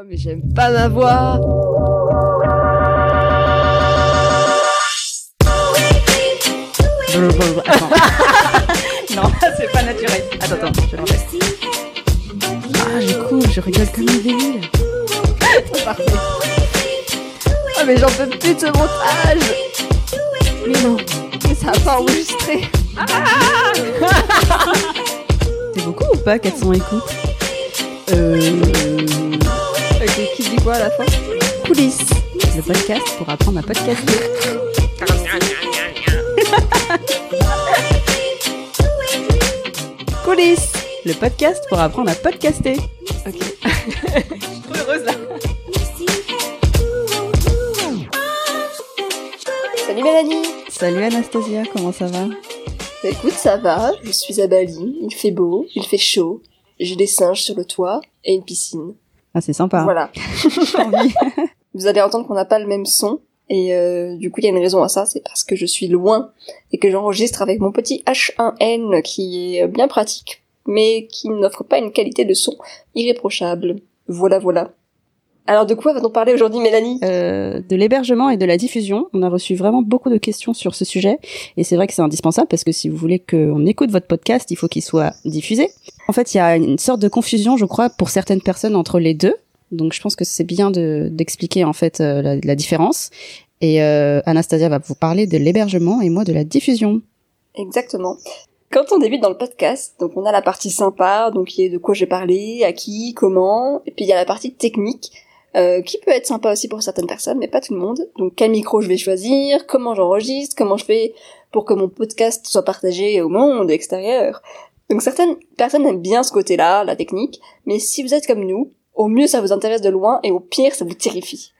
Oh mais j'aime pas ma voix Attends. non, c'est pas naturel. Attends, attends, je le refais. Ah j'écoute, je rigole comme une débile Parfait. Oh mais j'en peux plus de ce montage Mais non, mais ça a pas enregistré C'est beaucoup ou pas 400 écoutes? Euh... Quoi à la fin Coulisses. Le podcast pour apprendre à podcaster. Coulisses. Le podcast pour apprendre à podcaster. Ok. Je suis trop heureuse là. Salut Mélanie Salut Anastasia, comment ça va? Écoute, ça va, je suis à Bali, il fait beau, il fait chaud, j'ai des singes sur le toit et une piscine. Ah, c'est sympa. Voilà. J'ai envie. Vous allez entendre qu'on n'a pas le même son, et euh, du coup il y a une raison à ça, c'est parce que je suis loin et que j'enregistre avec mon petit H1N qui est bien pratique, mais qui n'offre pas une qualité de son irréprochable. Voilà, voilà. Alors de quoi va-t-on parler aujourd'hui, Mélanie? Euh, de l'hébergement et de la diffusion. On a reçu vraiment beaucoup de questions sur ce sujet et c'est vrai que c'est indispensable parce que si vous voulez qu'on écoute votre podcast, il faut qu'il soit diffusé. En fait, il y a une sorte de confusion, je crois, pour certaines personnes entre les deux. Donc, je pense que c'est bien de d'expliquer en fait euh, la, la différence. Et euh, Anastasia va vous parler de l'hébergement et moi de la diffusion. Exactement. Quand on débute dans le podcast, donc on a la partie sympa, donc qui est de quoi j'ai parlé, à qui, comment, et puis il y a la partie technique, euh, qui peut être sympa aussi pour certaines personnes, mais pas tout le monde. Donc quel micro je vais choisir, comment j'enregistre, comment je fais pour que mon podcast soit partagé au monde extérieur. Donc certaines personnes aiment bien ce côté-là, la technique, mais si vous êtes comme nous, au mieux ça vous intéresse de loin et au pire ça vous terrifie.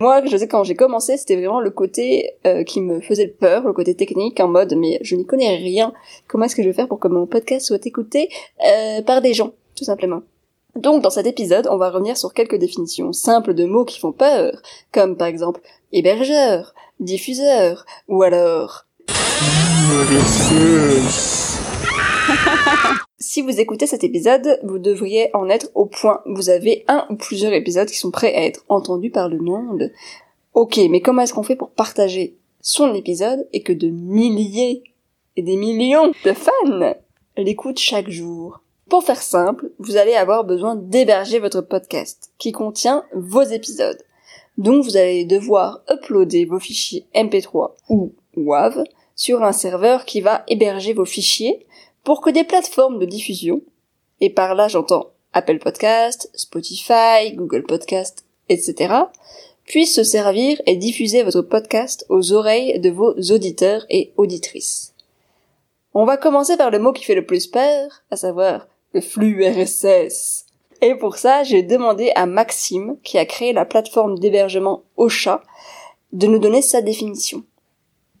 Moi, je sais quand j'ai commencé, c'était vraiment le côté euh, qui me faisait peur, le côté technique, en mode mais je n'y connais rien. Comment est-ce que je vais faire pour que mon podcast soit écouté euh, par des gens, tout simplement. Donc dans cet épisode, on va revenir sur quelques définitions simples de mots qui font peur, comme par exemple hébergeur, diffuseur, ou alors Si vous écoutez cet épisode, vous devriez en être au point. Vous avez un ou plusieurs épisodes qui sont prêts à être entendus par le monde. Ok, mais comment est-ce qu'on fait pour partager son épisode et que de milliers et des millions de fans l'écoutent chaque jour? Pour faire simple, vous allez avoir besoin d'héberger votre podcast qui contient vos épisodes. Donc vous allez devoir uploader vos fichiers MP3 ou WAV sur un serveur qui va héberger vos fichiers pour que des plateformes de diffusion, et par là j'entends Apple Podcast, Spotify, Google Podcast, etc., puissent se servir et diffuser votre podcast aux oreilles de vos auditeurs et auditrices. On va commencer par le mot qui fait le plus peur, à savoir le flux RSS. Et pour ça, j'ai demandé à Maxime, qui a créé la plateforme d'hébergement Ocha, de nous donner sa définition.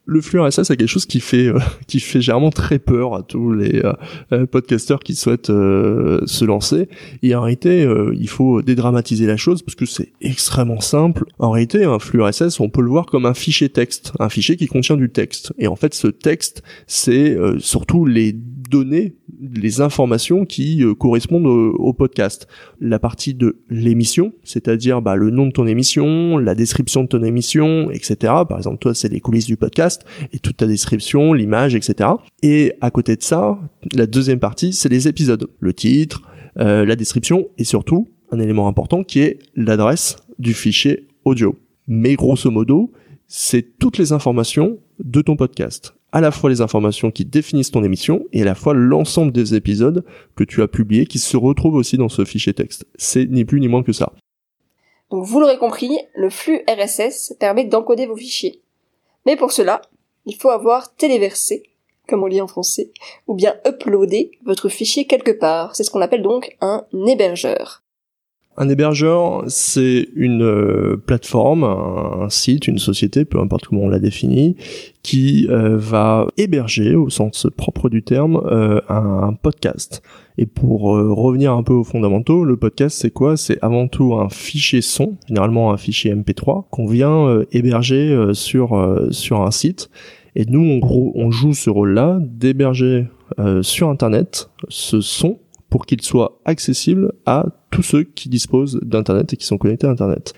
Le flux RSS c'est quelque chose qui fait euh, qui fait généralement très peur à tous les euh, euh, podcasteurs qui souhaitent euh, se lancer. Et en réalité euh, il faut dédramatiser la chose parce que c'est extrêmement simple. En réalité un flux RSS on peut le voir comme un fichier texte un fichier qui contient du texte. Et en fait ce texte c'est surtout les données les informations qui correspondent au, au podcast. La partie de l'émission c'est-à-dire bah, le nom de ton émission la description de ton émission etc par exemple toi c'est les coulisses du podcast et toute ta description, l'image, etc. Et à côté de ça, la deuxième partie, c'est les épisodes, le titre, euh, la description et surtout un élément important qui est l'adresse du fichier audio. Mais grosso modo, c'est toutes les informations de ton podcast. À la fois les informations qui définissent ton émission et à la fois l'ensemble des épisodes que tu as publiés qui se retrouvent aussi dans ce fichier texte. C'est ni plus ni moins que ça. Donc vous l'aurez compris, le flux RSS permet d'encoder vos fichiers. Mais pour cela, il faut avoir téléversé, comme on dit en français, ou bien uploadé votre fichier quelque part. C'est ce qu'on appelle donc un hébergeur. Un hébergeur, c'est une euh, plateforme, un, site, une société, peu importe comment on la définit, qui euh, va héberger, au sens propre du terme, euh, un, podcast. Et pour revenir un peu aux fondamentaux, le podcast, c'est quoi? C'est avant tout un fichier son, généralement un fichier MP3, qu'on vient héberger sur sur un site. Et nous, gros, on joue ce rôle-là d'héberger sur Internet ce son pour qu'il soit accessible à tous ceux qui disposent d'internet et qui sont connectés à internet.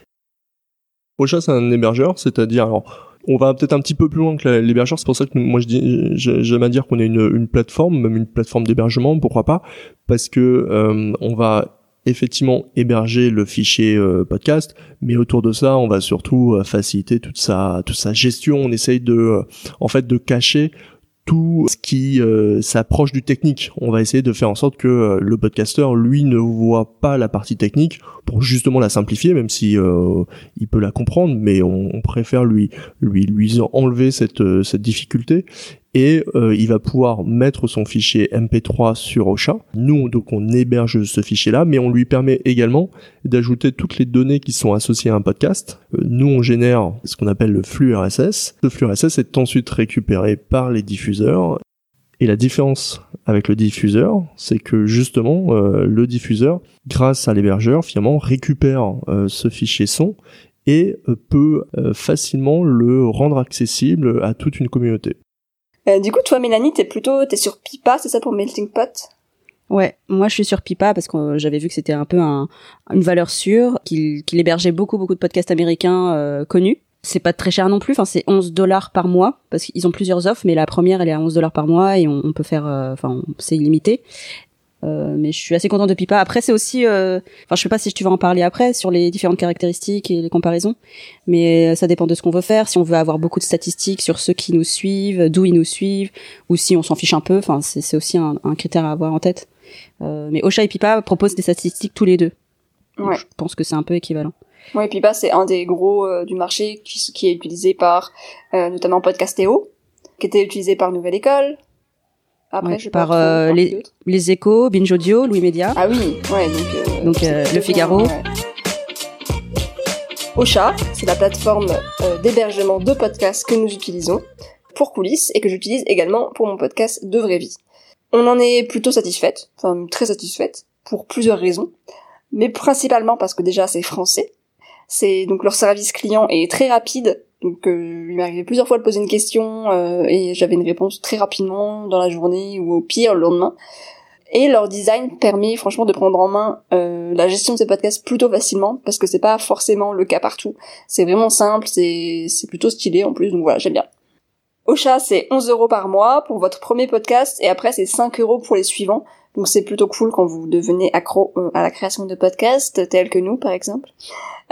Ocha c'est un hébergeur, c'est-à-dire alors on va peut-être un petit peu plus loin que l'hébergeur, c'est pour ça que moi j'aime à dire qu'on est une, une plateforme, même une plateforme d'hébergement, pourquoi pas, parce que euh, on va effectivement héberger le fichier euh, podcast, mais autour de ça, on va surtout euh, faciliter toute sa toute sa gestion. On essaye de en fait de cacher tout ce qui euh, s'approche du technique. On va essayer de faire en sorte que euh, le podcasteur, lui, ne voit pas la partie technique pour justement la simplifier, même si euh, il peut la comprendre, mais on, on, préfère lui lui lui enlever cette cette difficulté et euh, il va pouvoir mettre son fichier MP3 sur Ocha. Nous, donc, on héberge ce fichier-là, mais on lui permet également d'ajouter toutes les données qui sont associées à un podcast. Euh, nous, on génère ce qu'on appelle le flux RSS. Ce flux RSS est ensuite récupéré par les diffuseurs. Et la différence avec le diffuseur, c'est que justement, euh, le diffuseur, grâce à l'hébergeur, finalement, récupère ce fichier son et peut facilement le rendre accessible à toute une communauté. Euh, du coup, toi, Mélanie, t'es plutôt, t'es sur Pipa, c'est ça pour Melting Pot? Ouais, moi je suis sur Pipa parce que j'avais vu que c'était un peu un, une valeur sûre, qu'il hébergeait beaucoup beaucoup de podcasts américains euh, connus. C'est pas très cher non plus, c'est 11 dollars par mois parce qu'ils ont plusieurs offres, mais la première elle est à 11 dollars par mois et on, peut faire, euh, enfin c'est illimité. Euh, mais je suis assez contente de Pipa. Après, c'est aussi, euh, enfin, je sais pas si tu vas en parler après sur les différentes caractéristiques et les comparaisons, mais ça dépend de ce qu'on veut faire. Si on veut avoir beaucoup de statistiques sur ceux qui nous suivent, d'où ils nous suivent, ou si on s'en fiche un peu, enfin, c'est aussi un, un, critère à avoir en tête. Euh, mais Ocha et Pipa proposent des statistiques tous les deux. Ouais. je pense que c'est un peu équivalent. Ouais, Pipa, c'est un des gros euh, du marché qui, qui, est utilisé par notamment Podcastéo, qui était utilisé par Nouvelle École, après, je par euh, les, les échos, Binge Audio, Louis Média. Ah oui, ouais, donc, euh, donc euh, Le Figaro. Ouais. Ocha, c'est la plateforme euh, d'hébergement de podcasts que nous utilisons pour coulisses et que j'utilise également pour mon podcast de vraie vie. On en est plutôt satisfaite, enfin très satisfaite, pour plusieurs raisons, mais principalement parce que déjà c'est français. C'est donc leur service client est très rapide donc euh, il m'est plusieurs fois de poser une question euh, et j'avais une réponse très rapidement dans la journée ou au pire le lendemain. Et leur design permet franchement de prendre en main euh, la gestion de ces podcasts plutôt facilement parce que c'est pas forcément le cas partout. C'est vraiment simple, c'est plutôt stylé en plus donc voilà j'aime bien. Ocha c'est 11 euros par mois pour votre premier podcast et après c'est 5 euros pour les suivants. Donc c'est plutôt cool quand vous devenez accro euh, à la création de podcasts tels que nous par exemple.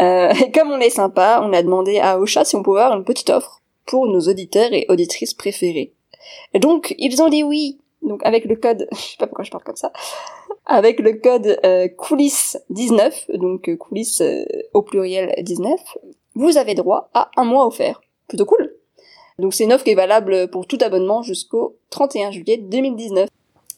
Euh, et comme on est sympa, on a demandé à Ocha si on pouvait avoir une petite offre pour nos auditeurs et auditrices préférés. Donc, ils ont dit oui. Donc, avec le code, je sais pas pourquoi je parle comme ça, avec le code euh, coulisses 19, donc euh, coulisses au pluriel 19, vous avez droit à un mois offert. Plutôt cool. Donc, c'est une offre qui est valable pour tout abonnement jusqu'au 31 juillet 2019.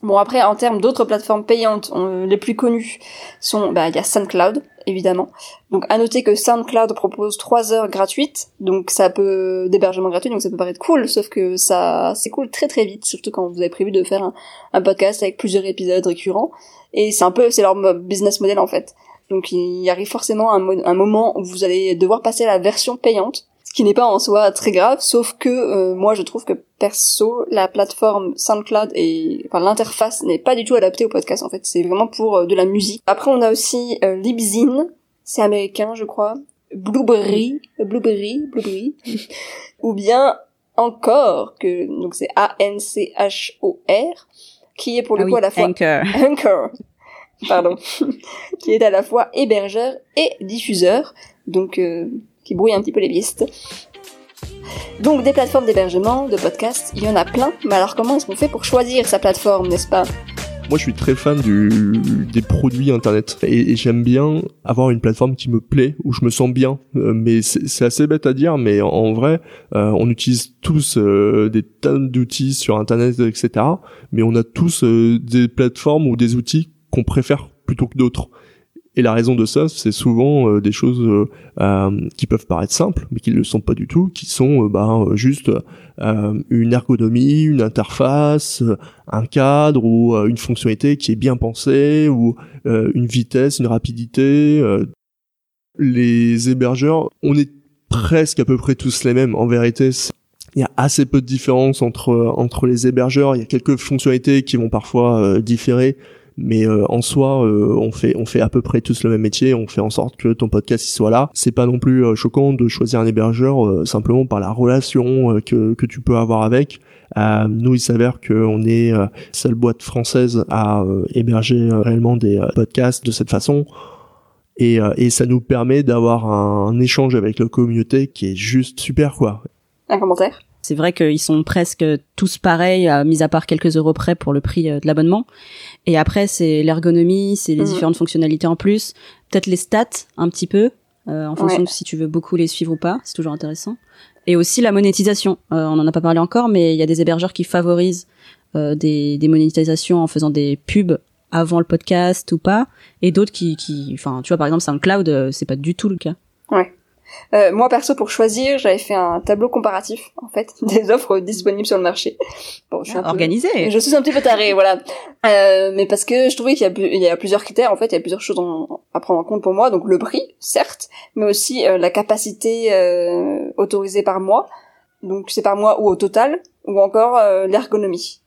Bon après en termes d'autres plateformes payantes, les plus connues sont bah il y a SoundCloud évidemment. Donc à noter que SoundCloud propose 3 heures gratuites, donc ça peut d'hébergement gratuit, donc ça peut paraître cool, sauf que ça c'est cool très très vite, surtout quand vous avez prévu de faire un, podcast avec plusieurs épisodes récurrents. Et c'est un peu c'est leur business model en fait. Donc il arrive forcément un moment où vous allez devoir passer à la version payante ce qui n'est pas en soi très grave, sauf que euh, moi je trouve que perso la plateforme SoundCloud et enfin l'interface n'est pas du tout adaptée au podcast en fait, c'est vraiment pour euh, de la musique. Après on a aussi euh, Libsyn, c'est américain je crois, Blueberry, Blueberry, Blueberry, ou bien encore que donc c'est A N C H O R qui est pour le ah coup à la fois Anchor. Anchor. Pardon, qui est à la fois hébergeur et diffuseur. Donc euh, qui brouille un petit peu les pistes. Donc des plateformes d'hébergement, de podcasts, il y en a plein, mais alors comment est-ce qu'on fait pour choisir sa plateforme, n'est-ce pas? Moi, je suis très fan des produits internet et, j'aime bien avoir une plateforme qui me plaît, où je me sens bien. Euh, mais c'est assez bête à dire, mais en, vrai, euh, on utilise tous euh, des tonnes d'outils sur internet, etc. Mais on a tous des plateformes ou des outils qu'on préfère plutôt que d'autres. Et la raison de ça, c'est souvent euh, des choses euh, euh, qui peuvent paraître simples, mais qui ne le sont pas du tout, qui sont bah, juste une ergonomie, une interface, un cadre ou une fonctionnalité qui est bien pensée, ou une vitesse, une rapidité. Les hébergeurs, on est presque à peu près tous les mêmes. En vérité, il y a assez peu de différence entre entre les hébergeurs. Il y a quelques fonctionnalités qui vont parfois différer, mais euh, en soi euh, on fait on fait à peu près tous le même métier. On fait en sorte que ton podcast il soit là. C'est pas non plus euh, choquant de choisir un hébergeur simplement par la relation que que tu peux avoir avec. Nous il s'avère qu'on est seule boîte française à héberger réellement des podcasts de cette façon. Et, et ça nous permet d'avoir un, échange avec la communauté qui est juste super quoi. Un commentaire? C'est vrai qu'ils sont presque tous pareils, mis à part quelques euros près pour le prix de l'abonnement. Et après, c'est l'ergonomie, c'est les mhm. différentes fonctionnalités en plus, peut-être les stats un petit peu, euh, en fonction de si tu veux beaucoup les suivre ou pas. C'est toujours intéressant. Et aussi la monétisation. Euh, on en a pas parlé encore, mais il y a des hébergeurs qui favorisent euh, des, des monétisations en faisant des pubs avant le podcast ou pas, et d'autres qui, qui, enfin, tu vois, par exemple, SoundCloud, c'est pas du tout le cas. Ouais. Euh, moi perso pour choisir, j'avais fait un tableau comparatif en fait des offres disponibles sur le marché. Bon, je suis un organisé. je suis un petit peu tarée, voilà. Euh, mais parce que je trouvais qu'il y, a, il y a plusieurs critères en fait, il y a plusieurs choses à prendre en compte pour moi. Donc le prix, certes, mais aussi euh, la capacité euh, autorisée par mois. Donc c'est par mois ou au total, ou encore euh, l'ergonomie.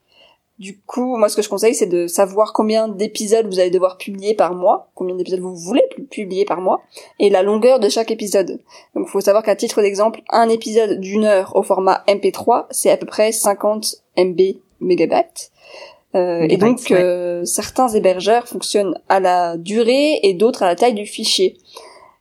Du coup, moi, ce que je conseille, c'est de savoir combien d'épisodes vous allez devoir publier par mois, combien d'épisodes vous voulez publier par mois, et la longueur de chaque épisode. Donc, il faut savoir qu'à titre d'exemple, un épisode d'une heure au format MP3, c'est à peu près 50 MB mégabytes. Euh, et donc, euh, certains hébergeurs fonctionnent à la durée et d'autres à la taille du fichier.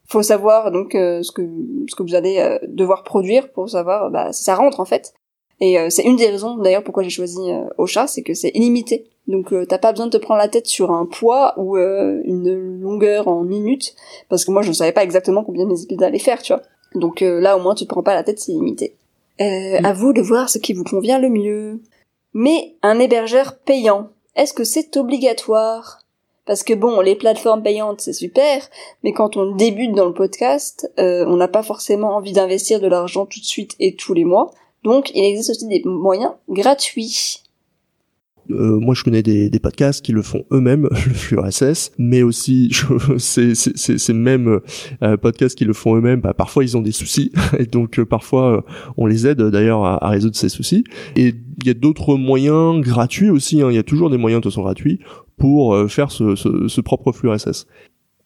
Il faut savoir donc euh, ce que ce que vous allez devoir produire pour savoir bah, si ça rentre en fait. Et euh, c'est une des raisons d'ailleurs pourquoi j'ai choisi euh, Ocha, c'est que c'est illimité. Donc euh, t'as pas besoin de te prendre la tête sur un poids ou une longueur en minutes, parce que moi je ne savais pas exactement combien mes épisodes allaient faire, tu vois. Donc là au moins tu te prends pas la tête, c'est illimité. Euh, À vous de voir ce qui vous convient le mieux. Mais un hébergeur payant, est-ce que c'est obligatoire? Parce que bon, les plateformes payantes c'est super, mais quand on débute dans le podcast, on n'a pas forcément envie d'investir de l'argent tout de suite et tous les mois. Donc, il existe aussi des moyens gratuits. Euh, moi, je connais des, podcasts qui le font eux-mêmes, le flux RSS, mais aussi ces, mêmes podcasts qui le font eux-mêmes, bah, parfois ils ont des soucis, et donc euh, parfois euh, on les aide d'ailleurs à, résoudre ces soucis. Et il y a d'autres moyens gratuits aussi, hein. il y a toujours des moyens de façon gratuits pour faire ce, ce, ce propre flux RSS.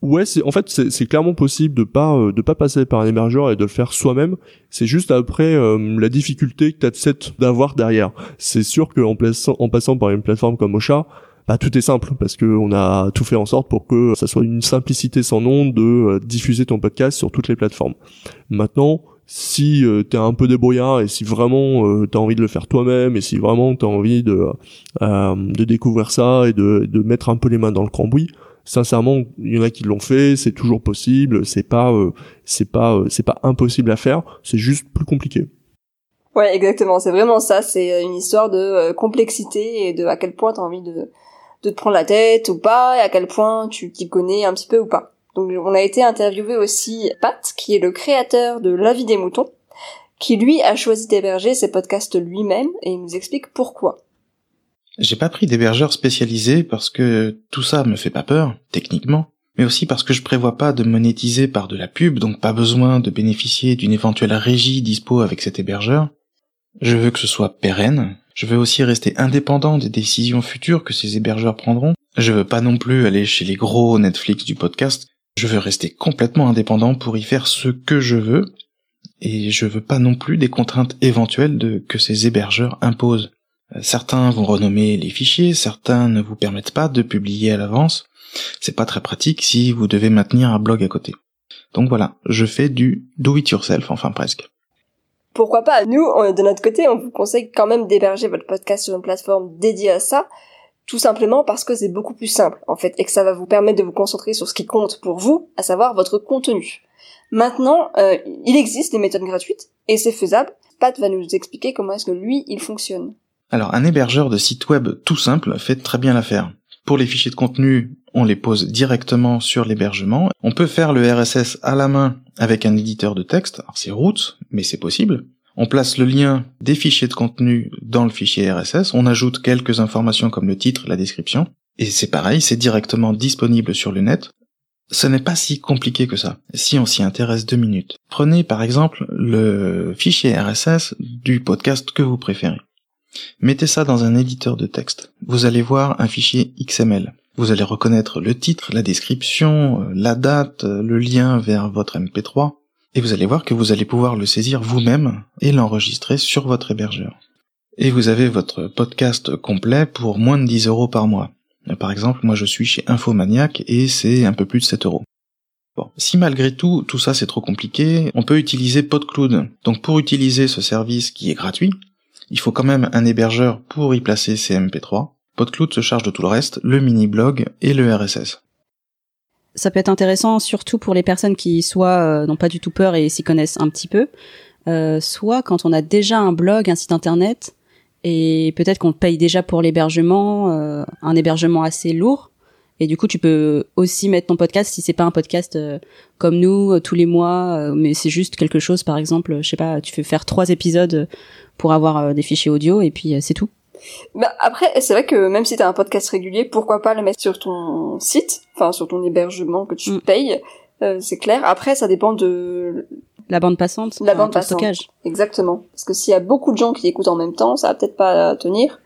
Ouais, c'est en fait c'est clairement possible de pas euh, de pas passer par un hébergeur et de le faire soi-même. C'est juste après euh, la difficulté que t'as d'avoir derrière. C'est sûr que en, en passant par une plateforme comme Ocha, bah tout est simple parce que on a tout fait en sorte pour que ça soit une simplicité sans nom de euh, diffuser ton podcast sur toutes les plateformes. Maintenant, si tu t'es un peu débrouillard et si vraiment tu t'as envie de le faire toi-même et si vraiment t'as envie de de découvrir ça et de de mettre un peu les mains dans le cambouis, sincèrement, il y en a qui l'ont fait, c'est toujours possible, c'est pas, euh, c'est pas, euh, c'est pas impossible à faire, c'est juste plus compliqué. Ouais, exactement, c'est vraiment ça, c'est une histoire de euh, complexité et de à quel point t'as envie de, de te prendre la tête ou pas, et à quel point tu t'y connais un petit peu ou pas. Donc on a été interviewé aussi Pat, qui est le créateur de La vie des moutons, qui lui a choisi d'héberger ses podcasts lui-même et il nous explique pourquoi. J'ai pas pris d'hébergeur spécialisé parce que tout ça me fait pas peur, techniquement, mais aussi parce que je prévois pas de monétiser par de la pub, donc pas besoin de bénéficier d'une éventuelle régie dispo avec cet hébergeur. Je veux que ce soit pérenne. Je veux aussi rester indépendant des décisions futures que ces hébergeurs prendront. Je veux pas non plus aller chez les gros Netflix du podcast. Je veux rester complètement indépendant pour y faire ce que je veux. Et je veux pas non plus des contraintes éventuelles que ces hébergeurs imposent. Certains vont renommer les fichiers, certains ne vous permettent pas de publier à l'avance. C'est pas très pratique si vous devez maintenir un blog à côté. Donc voilà, je fais du do it yourself, enfin presque. Pourquoi pas? Nous, de notre côté, on vous conseille quand même d'héberger votre podcast sur une plateforme dédiée à ça, tout simplement parce que c'est beaucoup plus simple, en fait, et que ça va vous permettre de vous concentrer sur ce qui compte pour vous, à savoir votre contenu. Maintenant, euh, il existe des méthodes gratuites, et c'est faisable. Pat va nous expliquer comment est-ce que lui, il fonctionne. Alors un hébergeur de site web tout simple fait très bien l'affaire. Pour les fichiers de contenu, on les pose directement sur l'hébergement. On peut faire le RSS à la main avec un éditeur de texte. C'est route, mais c'est possible. On place le lien des fichiers de contenu dans le fichier RSS. On ajoute quelques informations comme le titre, la description. Et c'est pareil, c'est directement disponible sur le net. Ce n'est pas si compliqué que ça, si on s'y intéresse deux minutes. Prenez par exemple le fichier RSS du podcast que vous préférez. Mettez ça dans un éditeur de texte. Vous allez voir un fichier XML. Vous allez reconnaître le titre, la description, euh, la date, euh, le lien vers votre MP3, et vous allez voir que vous allez pouvoir le saisir vous-même et l'enregistrer sur votre hébergeur. Et vous avez votre podcast complet pour moins de 10 euros par mois. Par exemple, moi je suis chez Infomaniac et c'est un peu plus de 7 euros. Bon, si malgré tout, tout ça c'est trop compliqué, on peut utiliser PodCloud. Donc pour utiliser ce service qui est gratuit, il faut quand même un hébergeur pour y placer ses MP3. PodCloud se charge de tout le reste, le mini-blog et le RSS. Ça peut être intéressant surtout pour les personnes qui soit euh, n'ont pas du tout peur et s'y connaissent un petit peu, euh, soit quand on a déjà un blog, un site internet, et peut-être qu'on paye déjà pour l'hébergement, euh, un hébergement assez lourd. Et du coup, tu peux aussi mettre ton podcast si c'est pas un podcast euh, comme nous euh, tous les mois, mais c'est juste quelque chose, par exemple, je sais pas, tu fais faire trois épisodes pour avoir des fichiers audio et puis c'est tout. Bah après, c'est vrai que même si t'as un podcast régulier, pourquoi pas le mettre sur ton site, enfin sur ton hébergement que tu mm. payes, euh, c'est clair. Après, ça dépend de la bande passante, la bande passante, stockage. Exactement. Parce que s'il y a beaucoup de gens qui écoutent en même temps, ça va peut-être pas tenir,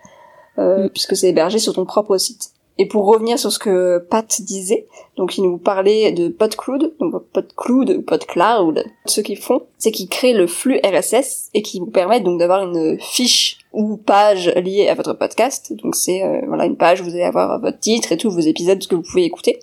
euh, mm. puisque c'est hébergé sur ton propre site. Et pour revenir sur ce que Pat disait, donc il nous parlait de PodCloud, donc PodCloud ou PodCloud. Ce qu'ils font, c'est qu'ils créent le flux RSS et qui vous permettent donc d'avoir une fiche ou page liée à votre podcast. Donc c'est euh, voilà une page où vous allez avoir votre titre et tous vos épisodes que vous pouvez écouter.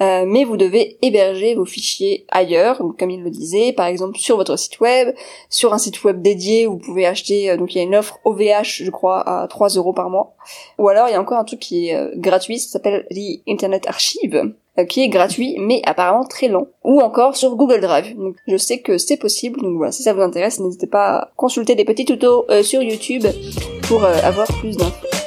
Euh, mais vous devez héberger vos fichiers ailleurs, comme il le disait, par exemple sur votre site web, sur un site web dédié, vous pouvez acheter, euh, donc il y a une offre OVH, je crois, à 3 euros par mois. Ou alors il y a encore un truc qui est euh, gratuit, ça s'appelle The Internet Archive, qui est gratuit, mais apparemment très lent. Ou encore sur Google Drive. Donc je sais que c'est possible, donc voilà, si ça vous intéresse, n'hésitez pas à consulter des petits tutos sur YouTube pour avoir plus d'infos.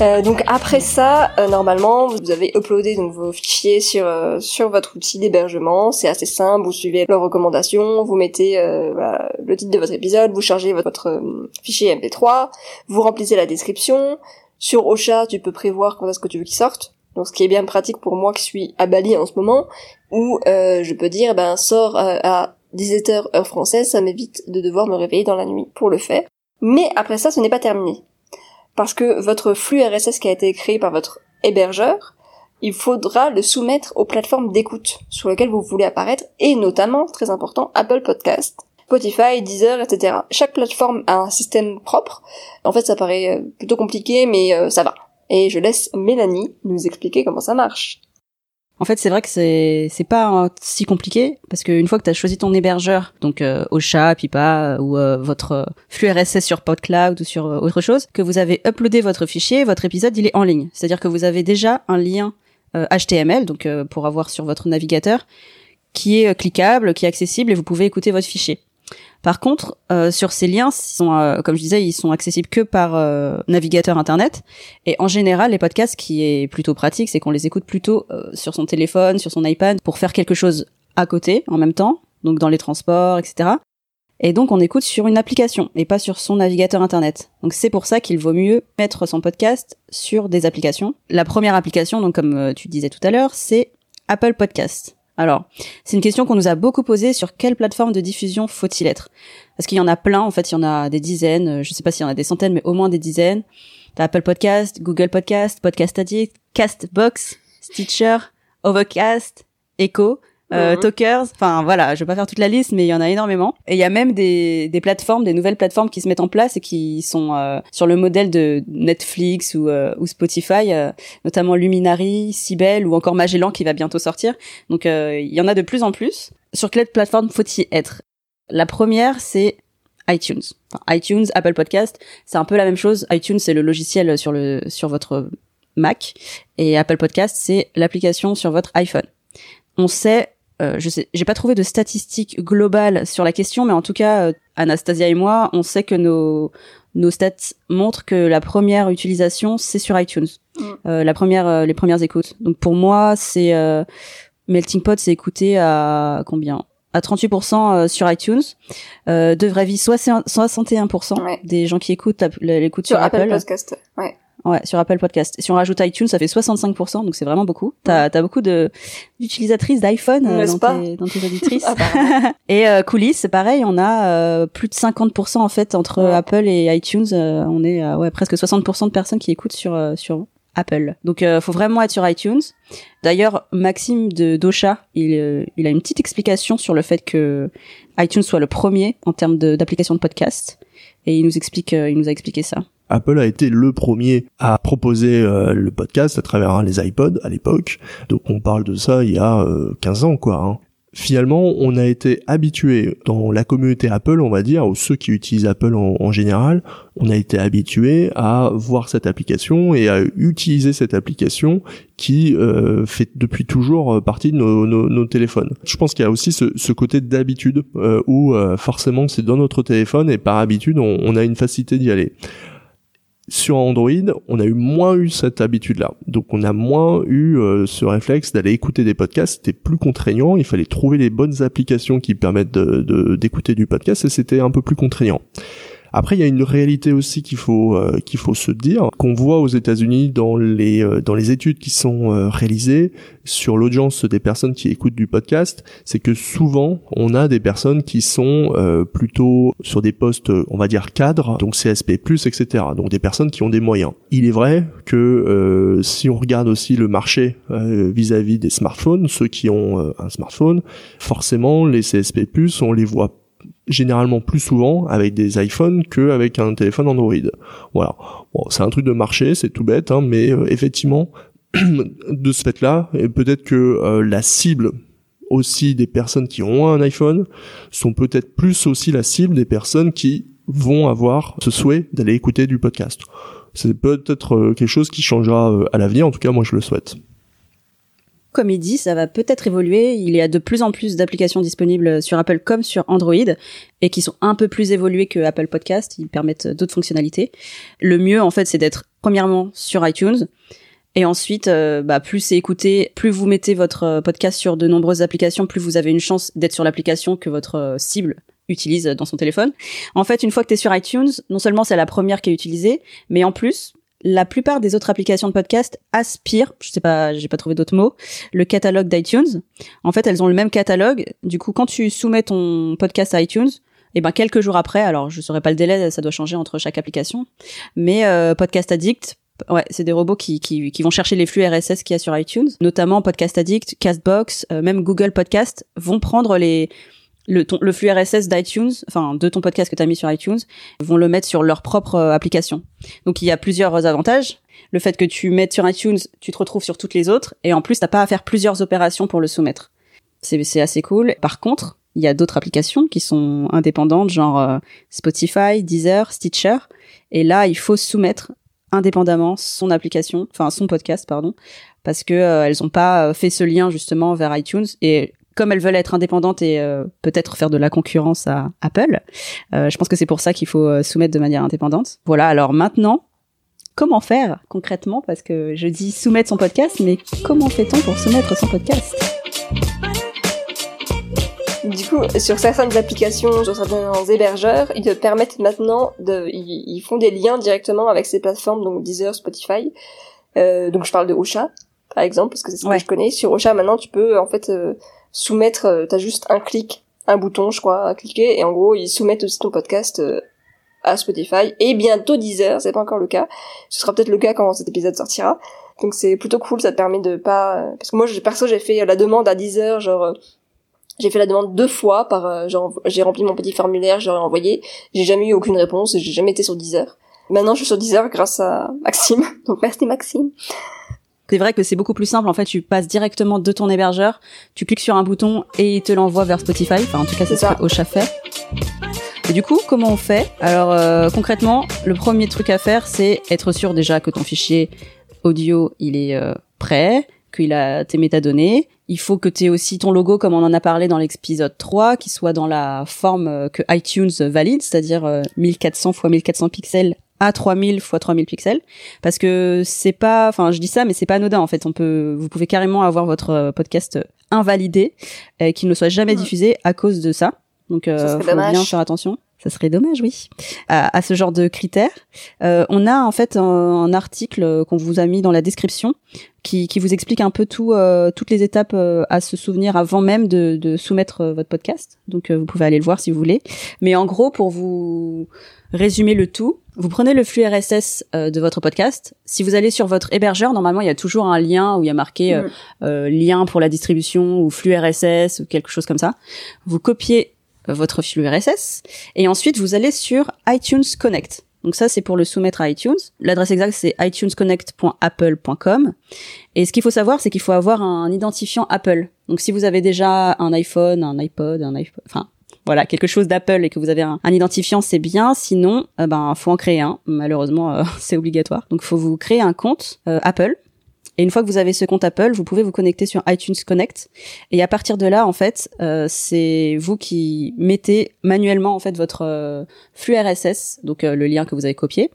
Euh, donc après ça, euh, normalement, vous avez uploadé donc vos fichiers sur euh, sur votre outil d'hébergement. C'est assez simple. Vous suivez leurs recommandations. Vous mettez le titre de votre épisode. Vous chargez votre, fichier MP3. Vous remplissez la description. Sur Ocha, tu peux prévoir quand est-ce que tu veux qu'il sorte. Donc ce qui est bien pratique pour moi qui suis à Bali en ce moment, où je peux dire ben sort à 17h heure française, ça m'évite de devoir me réveiller dans la nuit pour le faire. Mais après ça, ce n'est pas terminé parce que votre flux RSS qui a été créé par votre hébergeur, il faudra le soumettre aux plateformes d'écoute sur lesquelles vous voulez apparaître, et notamment, très important, Apple Podcast, Spotify, Deezer, etc. Chaque plateforme a un système propre. En fait, ça paraît euh, plutôt compliqué, mais euh, ça va. Et je laisse Mélanie nous expliquer comment ça marche. En fait, c'est vrai que c'est c'est pas euh, si compliqué parce qu'une fois que tu as choisi ton hébergeur, donc euh, Ocha, Pipa ou euh, votre flux RSS sur PodCloud ou sur autre chose, que vous avez uploadé votre fichier, votre épisode, il est en ligne. C'est-à-dire que vous avez déjà un lien HTML, donc pour avoir sur votre navigateur, qui est cliquable, qui est accessible et vous pouvez écouter votre fichier. Par contre, euh, sur ces liens, sont, euh, comme je disais, ils sont accessibles que par euh, navigateur internet. Et en général, les podcasts, qui est plutôt pratique, c'est qu'on les écoute plutôt sur son téléphone, sur son iPad, pour faire quelque chose à côté, en même temps, donc dans les transports, etc. Et donc on écoute sur une application et pas sur son navigateur internet. Donc c'est pour ça qu'il vaut mieux mettre son podcast sur des applications. La première application, donc comme tu disais tout à l'heure, c'est Apple Podcast. Alors, c'est une question qu'on nous a beaucoup posée sur quelle plateforme de diffusion faut-il être Parce qu'il y en a plein, en fait, il y en a des dizaines, je sais pas s'il y en a des centaines, mais au moins des dizaines. T'as Apple Podcast, Google Podcast, Podcast Addict, Castbox, Stitcher, Overcast, Echo euh, mhm. Talkers, enfin voilà, je vais pas faire toute la liste, mais il y en a énormément. Et il y a même des, des plateformes, des nouvelles plateformes qui se mettent en place et qui sont euh, sur le modèle de Netflix ou, euh, ou Spotify, euh, notamment Luminary, Sibel ou encore Magellan qui va bientôt sortir. Donc il y en a de plus en plus. Sur quelle plateforme faut-il être? La première, c'est iTunes. Enfin, iTunes, Apple Podcast, c'est un peu la même chose. iTunes, c'est le logiciel sur le sur votre Mac et Apple Podcast, c'est l'application sur votre iPhone. On sait euh, je sais, j'ai pas trouvé de statistiques globales sur la question, mais en tout cas, euh, Anastasia et moi, on sait que nos nos stats montrent que la première utilisation c'est sur iTunes, mm. euh, la première, les premières écoutes. Donc pour moi, c'est Melting Pot, c'est écouté à combien? À 38% sur iTunes. de vraie vie, 61% des gens qui écoutent l'écoute sur, sur, Apple. Podcast. Ouais. Ouais, sur Apple Podcast. Si on rajoute iTunes, ça fait 65%, donc c'est vraiment beaucoup. T'as as beaucoup de d'utilisatrices d'iPhone euh, dans, pas tes, dans tes auditrices. Apparemment. et euh, coulisses, c'est pareil, on a euh, plus de 50% en fait entre Ouais. Apple et iTunes. euh, on est ouais, presque 60% de personnes qui écoutent sur euh, sur Apple. Donc euh, faut vraiment être sur iTunes. D'ailleurs, Maxime de Docha, il, euh, il a une petite explication sur le fait que iTunes soit le premier en termes de- d'application de, podcast. Et il nous explique, euh, il nous a expliqué ça. Apple a été le premier à proposer euh, le podcast à travers hein, les iPods à l'époque. Donc on parle de ça il y a euh, 15 ans quoi. hein. Finalement, on a été habitué dans la communauté Apple, on va dire, ou ceux qui utilisent Apple en, général, on a été habitué à voir cette application et à utiliser cette application qui euh, fait depuis toujours euh, partie de nos, téléphones. Je pense qu'il y a aussi ce, côté d'habitude euh, où euh, forcément c'est dans notre téléphone et par habitude on a une facilité d'y aller sur Android, on a eu moins eu cette habitude-là. Donc on a moins eu euh, ce réflexe d'aller écouter des podcasts. C'était plus contraignant. Il fallait trouver les bonnes applications qui permettent d'écouter du podcast et c'était un peu plus contraignant. Après, il y a une réalité aussi qu'il faut euh, qu'il faut se dire qu'on voit aux États-Unis dans les euh, dans les études qui sont euh, réalisées sur l'audience des personnes qui écoutent du podcast, c'est que souvent on a des personnes qui sont euh, plutôt sur des postes, euh, on va dire cadres, donc CSP+, etc. Donc des personnes qui ont des moyens. Il est vrai que si on regarde aussi le marché vis-à-vis des smartphones, ceux qui ont un smartphone, forcément les CSP+, on les voit généralement plus souvent avec des iPhones qu'avec un téléphone Android. Voilà. C'est un truc de marché, c'est tout bête, hein, mais euh, effectivement, de ce fait-là, peut-être que euh, la cible aussi des personnes qui ont un iPhone sont peut-être plus aussi la cible des personnes qui vont avoir ce souhait d'aller écouter du podcast. C'est peut-être euh, quelque chose qui changera à l'avenir, en tout cas moi je le souhaite. Comme il dit, ça va peut-être évoluer. Il y a de plus en plus d'applications disponibles sur Apple comme sur Android et qui sont un peu plus évoluées que Apple Podcast. Ils permettent d'autres fonctionnalités. Le mieux, en fait, c'est d'être premièrement sur iTunes. Et ensuite, euh, bah, plus c'est écouté, plus vous mettez votre euh, podcast sur de nombreuses applications, plus vous avez une chance d'être sur l'application que votre euh, cible utilise dans son téléphone. En fait, une fois que tu es sur iTunes, non seulement c'est la première qui est utilisée, mais en plus, la plupart des autres applications de podcast aspirent, je sais pas, j'ai pas trouvé d'autres mots, le catalogue d'iTunes. En fait, elles ont le même catalogue. Du coup, quand tu soumets ton podcast à iTunes, et ben quelques jours après, alors je saurais pas le délai, ça doit changer entre chaque application, mais euh, Podcast Addict, ouais, c'est des robots qui, qui, qui vont chercher les flux RSS qu'il y a sur iTunes, notamment Podcast Addict, Castbox, euh, même Google Podcast vont prendre les le, ton, le flux RSS d'iTunes, enfin de ton podcast que tu as mis sur iTunes, vont le mettre sur leur propre euh, application. Donc il y a plusieurs avantages. Le fait que tu mettes sur iTunes, tu te retrouves sur toutes les autres, et en plus t'as pas à faire plusieurs opérations pour le soumettre. C'est assez cool. Par contre, il y a d'autres applications qui sont indépendantes, genre euh, Spotify, Deezer, Stitcher, et là il faut soumettre indépendamment son application, enfin son podcast, pardon, parce que euh, elles ont pas fait ce lien justement vers iTunes et comme elles veulent être indépendantes et euh, peut-être faire de la concurrence à Apple, euh, je pense que c'est pour ça qu'il faut euh, soumettre de manière indépendante. Voilà, alors maintenant, comment faire concrètement? Parce que je dis soumettre son podcast, mais comment fait-on pour soumettre son podcast? Du coup, sur certaines applications, sur certains hébergeurs, ils te permettent maintenant de, ils, ils font des liens directement avec ces plateformes, donc Deezer, Spotify. Euh, donc je parle de Ocha, par exemple, parce que c'est ce Ouais. que je connais. Sur Ocha, maintenant, tu peux en fait euh, soumettre. euh, T'as juste un clic, un bouton, je crois, à cliquer, et en gros, ils soumettent aussi ton podcast euh, à Spotify et bientôt Deezer. C'est pas encore le cas. Ce sera peut-être le cas quand cet épisode sortira. Donc c'est plutôt cool, ça te permet de pas parce que moi perso j'ai fait la demande à Deezer genre euh, j'ai fait la demande deux fois par euh, genre j'ai rempli mon petit formulaire, j'ai envoyé, j'ai jamais eu aucune réponse j'ai jamais été sur Deezer. Maintenant je suis sur Deezer grâce à Maxime. Donc merci Maxime. C'est vrai que c'est beaucoup plus simple. En fait, tu passes directement de ton hébergeur, tu cliques sur un bouton et il te l'envoie vers Spotify. Enfin, en tout cas, c'est ce que Ocha fait. Et du coup, comment on fait? Alors, euh, concrètement, le premier truc à faire, c'est être sûr déjà que ton fichier audio, il est euh, prêt, qu'il a tes métadonnées. Il faut que tu aies aussi ton logo, comme on en a parlé dans l'épisode 3, qui soit dans la forme euh, que iTunes valide, c'est-à-dire euh, 1400 x 1400 pixels à 3000 x 3000 pixels parce que c'est pas enfin je dis ça mais c'est pas anodin en fait on peut vous pouvez carrément avoir votre euh, podcast invalidé euh, qu'il ne soit jamais Ouais. diffusé à cause de ça donc euh, faut dommage. bien faire attention Ça serait dommage, oui. À, à ce genre de critères, euh, on a en fait un, un article qu'on vous a mis dans la description qui, qui vous explique un peu tout, euh, toutes les étapes euh, à se souvenir avant même de, de soumettre euh, votre podcast. Donc vous pouvez aller le voir si vous voulez. Mais en gros, pour vous résumer le tout, vous prenez le flux RSS de votre podcast. Si vous allez sur votre hébergeur, normalement il y a toujours un lien où il y a marqué mm. lien pour la distribution ou flux RSS ou quelque chose comme ça. Vous copiez votre flux RSS et ensuite vous allez sur iTunes Connect. Donc ça c'est pour le soumettre à iTunes. L'adresse exacte c'est itunesconnect.apple.com et ce qu'il faut savoir c'est qu'il faut avoir un identifiant Apple. Donc si vous avez déjà un iPhone, un iPod, un iPod, enfin voilà quelque chose d'Apple et que vous avez un, identifiant c'est bien. Sinon euh, ben faut en créer un. Malheureusement euh, c'est obligatoire. Donc faut vous créer un compte euh, Apple et une fois que vous avez ce compte Apple, vous pouvez vous connecter sur iTunes Connect. Et à partir de là, en fait, euh, c'est vous qui mettez manuellement en fait votre flux RSS, donc le lien que vous avez copié,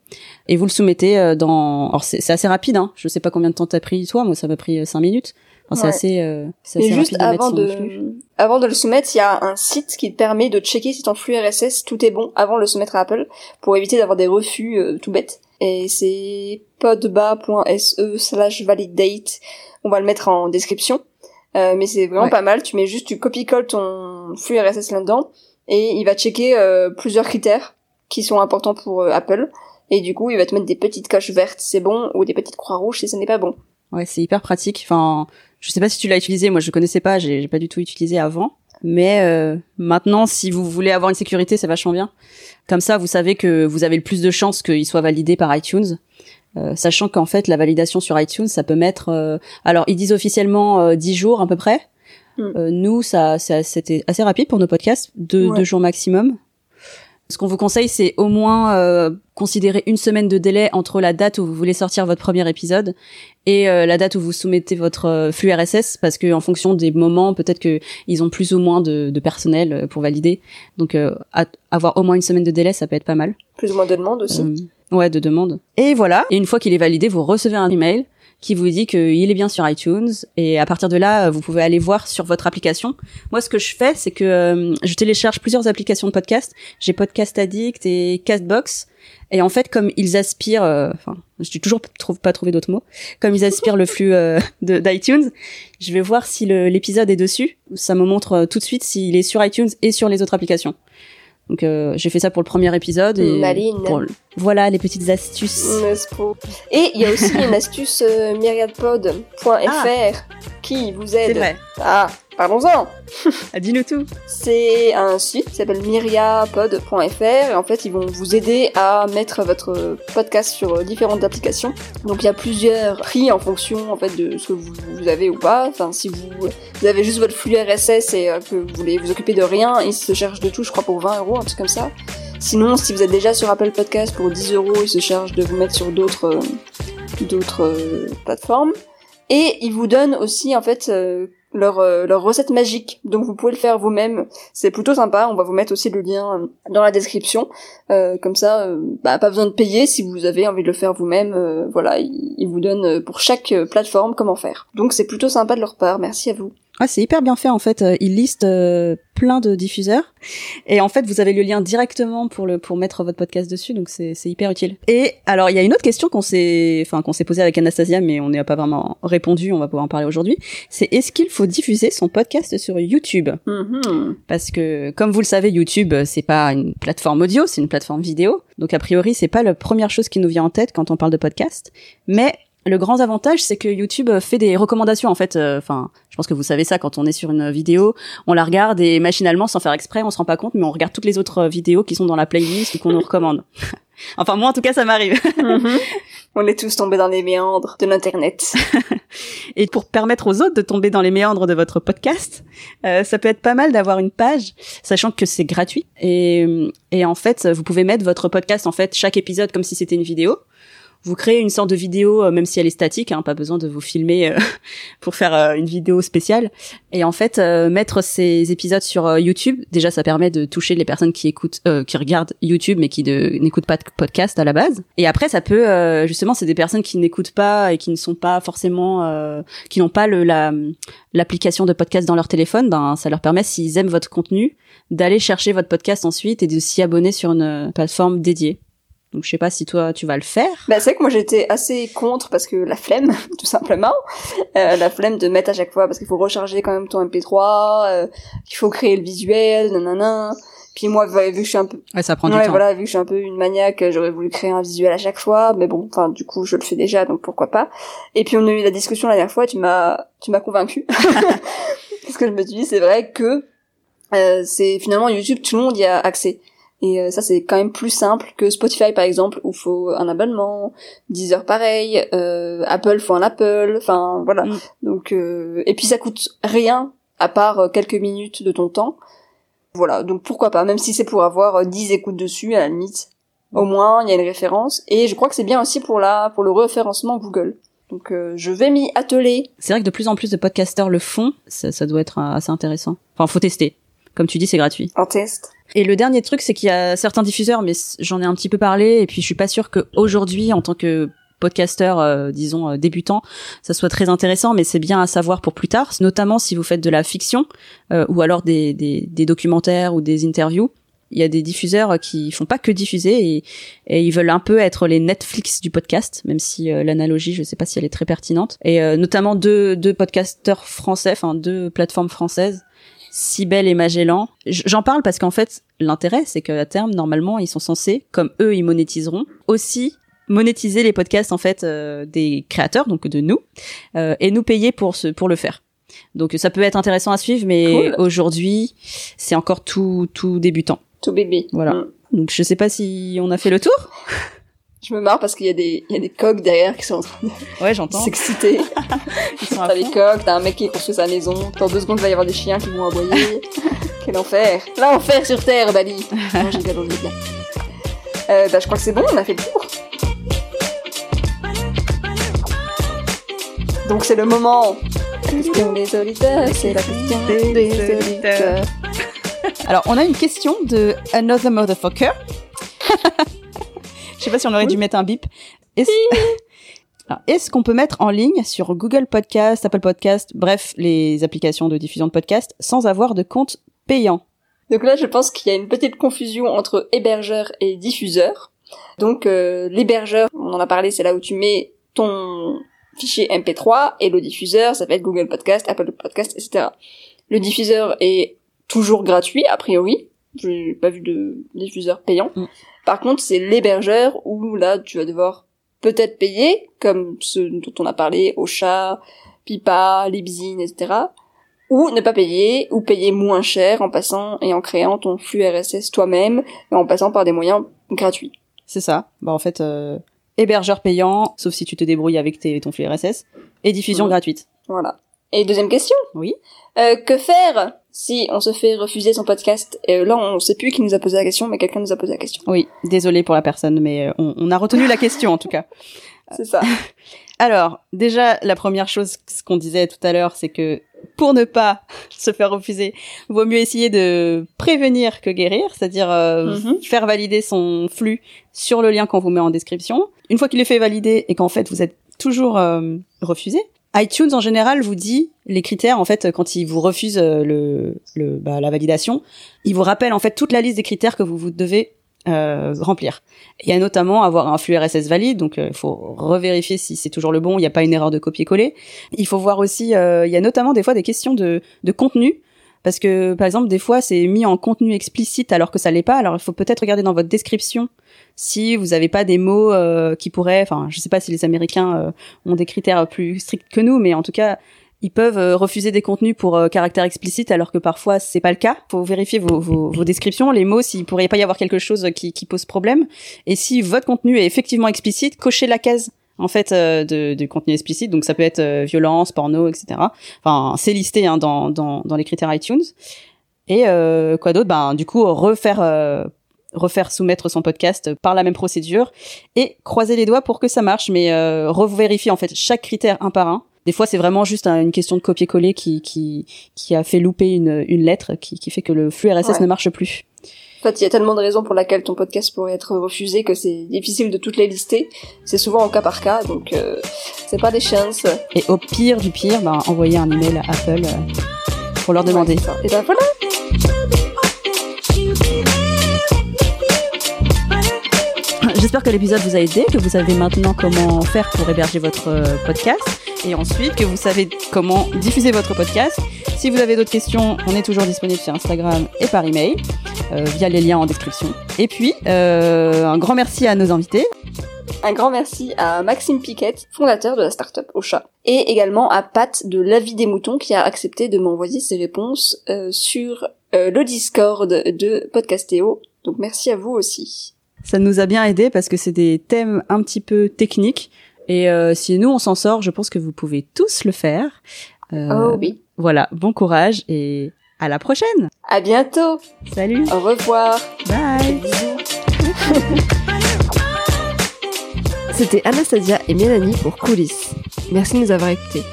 et vous le soumettez dans. Alors c'est assez rapide, hein. Je sais pas combien de temps t'as pris toi. Moi, ça m'a pris cinq minutes. C'est assez, euh, assez juste avant de, avant de le soumettre, il y a un site qui te permet de checker si ton flux RSS tout est bon avant de le soumettre à Apple pour éviter d'avoir des refus tout bêtes et c'est podba.se slash validate. On va le mettre en description. Euh, mais c'est vraiment pas mal. Tu mets juste, tu copie-colles ton flux RSS là-dedans et il va checker euh, plusieurs critères qui sont importants pour euh, Apple. Et du coup, il va te mettre des petites coches vertes, c'est bon, ou des petites croix rouges si ce n'est pas bon. Ouais, c'est hyper pratique. Enfin, je sais pas si tu l'as utilisé. Moi, je connaissais pas. J'ai pas du tout utilisé avant. Mais euh, maintenant, si vous voulez avoir une sécurité, c'est vachement bien. Comme ça, vous savez que vous avez le plus de chances qu'il soit validé par iTunes. Euh, sachant qu'en fait, la validation sur iTunes, ça peut mettre... Euh, alors, ils disent officiellement 10 jours à peu près. Mm. nous, ça, c'était assez rapide pour nos podcasts, deux, deux jours maximum. Ce qu'on vous conseille, c'est au moins euh, considérer une semaine de délai entre la date où vous voulez sortir votre premier épisode et euh, la date où vous soumettez votre euh, flux RSS, parce que en fonction des moments, peut-être que ils ont plus ou moins de, de personnel pour valider. Donc, avoir au moins une semaine de délai, ça peut être pas mal. Plus ou moins de demandes aussi. ouais, de demandes. Et voilà. Et une fois qu'il est validé, vous recevez un email qui vous dit qu'il est bien sur iTunes et à partir de là vous pouvez aller voir sur votre application. Moi ce que je fais c'est que euh, je télécharge plusieurs applications de podcast. J'ai Podcast Addict et Castbox et en fait comme ils aspirent euh, enfin je n'ai toujours pas trouvé d'autres mots comme ils aspirent le flux euh, d'iTunes, je vais voir si l'épisode est dessus, ça me montre tout de suite s'il est sur iTunes et sur les autres applications. Donc euh, j'ai fait ça pour le premier épisode et voilà les petites astuces. Et il y a aussi une astuce euh, myriadpod.fr ah. qui vous aide. Vrai. Parlons-en ah, Dis-nous tout C'est un site qui s'appelle myriapod.fr et en fait ils vont vous aider à mettre votre podcast sur différentes applications. Donc il y a plusieurs prix en fonction en fait de ce que vous, avez ou pas. Enfin si vous, vous avez juste votre flux RSS et euh, que vous voulez vous occuper de rien, il se charge de tout je crois pour 20 euros, un truc comme ça. Sinon si vous êtes déjà sur Apple Podcast pour 10 euros, il se charge de vous mettre sur d'autres euh, d'autres euh, plateformes. Et il vous donne aussi en fait leur, euh, leur recette magique. Donc vous pouvez le faire vous-même. C'est plutôt sympa. On va vous mettre aussi le lien euh, dans la description. Euh, comme ça, bah, pas besoin de payer si vous avez envie de le faire vous-même. voilà, ils, ils vous donnent pour chaque plateforme comment faire. Donc c'est plutôt sympa de leur part. Merci à vous. Ah, c'est hyper bien fait en fait. Euh, il liste euh, plein de diffuseurs et en fait vous avez le lien directement pour le pour mettre votre podcast dessus, donc c'est c'est hyper utile. Et alors il y a une autre question qu'on s'est enfin qu'on s'est posée avec Anastasia, mais on n'a pas vraiment répondu. On va pouvoir en parler aujourd'hui. C'est est-ce qu'il faut diffuser son podcast sur YouTube? Mm-hmm. Parce que comme vous le savez, YouTube c'est pas une plateforme audio, c'est une plateforme vidéo. Donc a priori c'est pas la première chose qui nous vient en tête quand on parle de podcast, mais le grand avantage, c'est que YouTube fait des recommandations. En fait, euh, enfin, je pense que vous savez ça quand on est sur une vidéo, on la regarde et machinalement, sans faire exprès, on se rend pas compte, mais on regarde toutes les autres vidéos qui sont dans la playlist ou qu'on nous recommande. enfin, moi, en tout cas, ça m'arrive. Mhm. On est tous tombés dans les méandres de l'internet. et pour permettre aux autres de tomber dans les méandres de votre podcast, euh, ça peut être pas mal d'avoir une page, sachant que c'est gratuit. Et, et en fait, vous pouvez mettre votre podcast, en fait, chaque épisode comme si c'était une vidéo vous créez une sorte de vidéo, euh, même si elle est statique, hein, pas besoin de vous filmer euh, pour faire euh, une vidéo spéciale. Et en fait, mettre ces épisodes sur YouTube, déjà, ça permet de toucher les personnes qui écoutent, qui regardent YouTube, mais qui n'écoutent pas de podcast à la base. Et après, ça peut, justement, c'est des personnes qui n'écoutent pas et qui ne sont pas forcément, qui n'ont pas le, la l'application de podcast dans leur téléphone. Ben, ça leur permet, s'ils aiment votre contenu, d'aller chercher votre podcast ensuite et de s'y abonner sur une plateforme dédiée. Donc je sais pas si toi tu vas le faire. Bah c'est vrai que moi j'étais assez contre parce que la flemme tout simplement, euh, la flemme de mettre à chaque fois parce qu'il faut recharger quand même ton MP3, euh, qu'il faut créer le visuel, nanana. Puis moi vu que je suis un peu ouais, ça prend du ouais, temps. voilà, vu que je suis un peu une maniaque, j'aurais voulu créer un visuel à chaque fois, mais bon, enfin du coup je le fais déjà donc pourquoi pas. Et puis on a eu la discussion la dernière fois, tu m'as tu m'as convaincu parce que je me suis dit c'est vrai que euh, c'est finalement YouTube tout le monde y a accès. Et euh, ça, c'est quand même plus simple que Spotify, par exemple, où faut un abonnement, Deezer pareil, euh, Apple faut un Apple, enfin voilà. Mm. Donc euh, et puis ça coûte rien à part euh, quelques minutes de ton temps. Voilà, donc pourquoi pas, même si c'est pour avoir 10 écoutes dessus, à la limite. Au moins, il y a une référence. Et je crois que c'est bien aussi pour la pour le référencement Google. Donc je vais m'y atteler. C'est vrai que de plus en plus de podcasteurs le font, ça, ça doit être assez intéressant. Enfin, faut tester. Comme tu dis, c'est gratuit. En test. Et le dernier truc, c'est qu'il y a certains diffuseurs, mais j'en ai un petit peu parlé, et puis je suis pas sûre qu'aujourd'hui, en tant que podcasteur, euh, disons euh, débutant, ça soit très intéressant, mais c'est bien à savoir pour plus tard, notamment si vous faites de la fiction euh, ou alors des, des, des, documentaires ou des interviews. Il y a des diffuseurs qui font pas que diffuser et, et ils veulent un peu être les Netflix du podcast, même si l'analogie, je sais pas si elle est très pertinente. Et notamment deux, deux podcasteurs français, enfin deux plateformes françaises Cybelle et Magellan. J'en parle parce qu'en fait, l'intérêt, c'est qu'à terme, normalement, ils sont censés, comme eux, ils monétiseront, aussi monétiser les podcasts en fait euh, des créateurs, donc de nous, euh, et nous payer pour ce pour le faire. Donc ça peut être intéressant à suivre, mais aujourd'hui, c'est encore tout tout débutant. Tout bébé. Voilà. Mm. Donc je sais pas si on a fait le tour. Je me marre parce qu'il y a des, il y a des coqs derrière qui sont en train de ouais, j'entends. s'exciter. t'as des coqs, t'as un mec qui construit sa maison, dans deux secondes il va y avoir des chiens qui vont aboyer. Quel enfer. L'enfer sur terre, Bali. non, j'ai bien bien. Euh, bah, je crois que c'est bon, on a fait le tour. Donc c'est le moment. La question des auditeurs, c'est la question des auditeurs. Alors, on a une question de Another Motherfucker. Je sais pas si on aurait dû mettre un bip. Est-ce qu'on peut mettre en ligne sur Google Podcast, Apple Podcast, bref, les applications de diffusion de podcast, sans avoir de compte payant? Donc là, je pense qu'il y a une petite confusion entre hébergeur et diffuseur. Donc euh, l'hébergeur, on en a parlé, c'est là où tu mets ton fichier MP3 et le diffuseur, ça peut être Google Podcast, Apple Podcast, etc. Le diffuseur est toujours gratuit, a priori. J'ai pas vu de diffuseur payant. Mm. Par contre, c'est l'hébergeur où là, tu vas devoir peut-être payer, comme ceux dont on a parlé, Ocha, Pipa, Libsyn, etc. Ou ne pas payer, ou payer moins cher en passant et en créant ton flux RSS toi-même, et en passant par des moyens gratuits. C'est ça. Bah en fait, euh, hébergeur payant, sauf si tu te débrouilles avec tes, ton flux RSS, et diffusion gratuite. Voilà. Et deuxième question. Oui. Euh, que faire si on se fait refuser son podcast Et Là, on sait plus qui nous a posé la question, mais quelqu'un nous a posé la question. Oui, désolé pour la personne, mais euh, on, on a retenu la question en tout cas. C'est ça. Alors, déjà, la première chose, ce qu'on disait tout à l'heure, c'est que pour ne pas se faire refuser, vaut mieux essayer de prévenir que guérir, c'est-à-dire euh, Mhm. faire valider son flux sur le lien qu'on vous met en description. Une fois qu'il est fait valider et qu'en fait vous êtes toujours euh, refusé, iTunes en général vous dit les critères en fait quand il vous refuse euh, le, le bah, la validation, il vous rappelle en fait toute la liste des critères que vous vous devez euh, remplir. Il y a notamment avoir un flux RSS valide, donc il faut revérifier si c'est toujours le bon, il n'y a pas une erreur de copier-coller. Il faut voir aussi, euh, il y a notamment des fois des questions de, de contenu, parce que par exemple des fois c'est mis en contenu explicite alors que ça l'est pas. Alors il faut peut-être regarder dans votre description si vous n'avez pas des mots euh, qui pourraient, enfin je sais pas si les Américains euh, ont des critères plus stricts que nous, mais en tout cas ils peuvent euh, refuser des contenus pour caractère explicite alors que parfois c'est pas le cas. Faut vérifier vos descriptions, les mots, s'il pourrait pas y avoir quelque chose qui, qui pose problème. Et si votre contenu est effectivement explicite, cochez la case en fait euh, de, de contenu explicite. Donc ça peut être euh, violence, porno, etc. Enfin c'est listé hein, dans, dans, dans les critères iTunes. Et euh, quoi d'autre? Ben du coup refaire euh, refaire soumettre son podcast par la même procédure et croiser les doigts pour que ça marche, mais euh, revérifier en fait chaque critère un par un. Des fois, c'est vraiment juste une question de copier-coller qui, qui, qui a fait louper une, une lettre, qui, qui fait que le flux RSS Ouais. ne marche plus. En fait, il y a tellement de raisons pour lesquelles ton podcast pourrait être refusé que c'est difficile de toutes les lister. C'est souvent au cas par cas, donc euh, c'est pas des chances. Et au pire du pire, bah, envoyer un email à Apple euh, pour leur demander. Ouais. Et ben voilà. J'espère que l'épisode vous a aidé, que vous savez maintenant comment faire pour héberger votre euh, podcast et ensuite que vous savez comment diffuser votre podcast. Si vous avez d'autres questions, on est toujours disponible sur Instagram et par email via les liens en description. Et puis, euh, un grand merci à nos invités. Un grand merci à Maxime Piquette, fondateur de la startup Ocha, et également à Pat de l'avis des moutons qui a accepté de m'envoyer ses réponses euh, sur euh, le Discord de Podcastéo. Donc merci à vous aussi. Ça nous a bien aidé parce que c'est des thèmes un petit peu techniques. Et euh, si nous on s'en sort, je pense que vous pouvez tous le faire. Euh, oh oui. Voilà, bon courage et à la prochaine. À bientôt. Salut. Au revoir. Bye. C'était Anastasia et Mélanie pour Coulisses. Merci de nous avoir écoutés.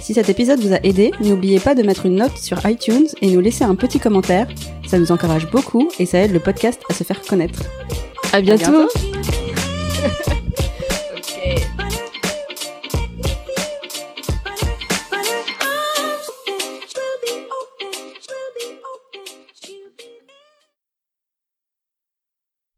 Si cet épisode vous a aidé, n'oubliez pas de mettre une note sur iTunes et nous laisser un petit commentaire. Ça nous encourage beaucoup et ça aide le podcast à se faire connaître. À bientôt. bientôt.